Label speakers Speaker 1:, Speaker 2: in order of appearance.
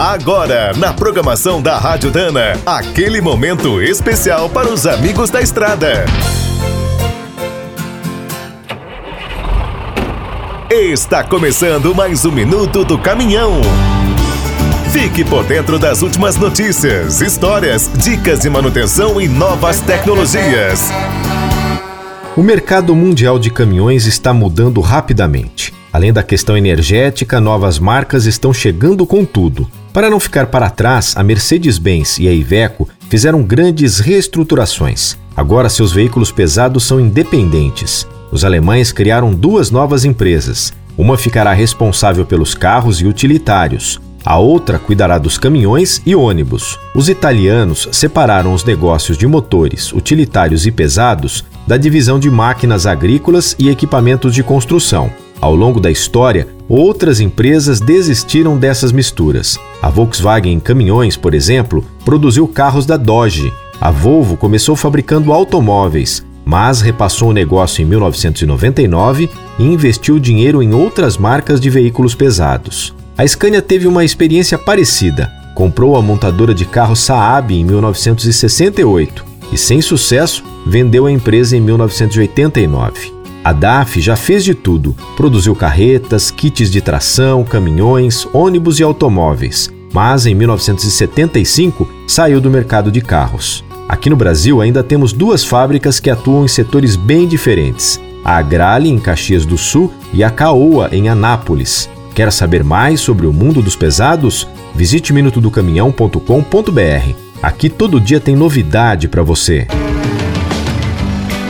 Speaker 1: Agora, na programação da Rádio Dana, aquele momento especial para os amigos da estrada. Está começando mais um minuto do caminhão. Fique por dentro das últimas notícias, histórias, dicas de manutenção e novas tecnologias.
Speaker 2: O mercado mundial de caminhões está mudando rapidamente. Além da questão energética, novas marcas estão chegando com tudo. Para não ficar para trás, a Mercedes-Benz e a Iveco fizeram grandes reestruturações. Agora seus veículos pesados são independentes. Os alemães criaram duas novas empresas. Uma ficará responsável pelos carros e utilitários. A outra cuidará dos caminhões e ônibus. Os italianos separaram os negócios de motores, utilitários e pesados da divisão de máquinas agrícolas e equipamentos de construção. Ao longo da história, outras empresas desistiram dessas misturas. A Volkswagen em caminhões, por exemplo, produziu carros da Dodge. A Volvo começou fabricando automóveis, mas repassou o negócio em 1999 e investiu dinheiro em outras marcas de veículos pesados. A Scania teve uma experiência parecida. Comprou a montadora de carros Saab em 1968 e, sem sucesso, vendeu a empresa em 1989. A DAF já fez de tudo: produziu carretas, kits de tração, caminhões, ônibus e automóveis. Mas em 1975 saiu do mercado de carros. Aqui no Brasil ainda temos duas fábricas que atuam em setores bem diferentes: a Agrale em Caxias do Sul e a Caoa em Anápolis. Quer saber mais sobre o mundo dos pesados? Visite minutodocaminhão.com.br. Aqui todo dia tem novidade para você.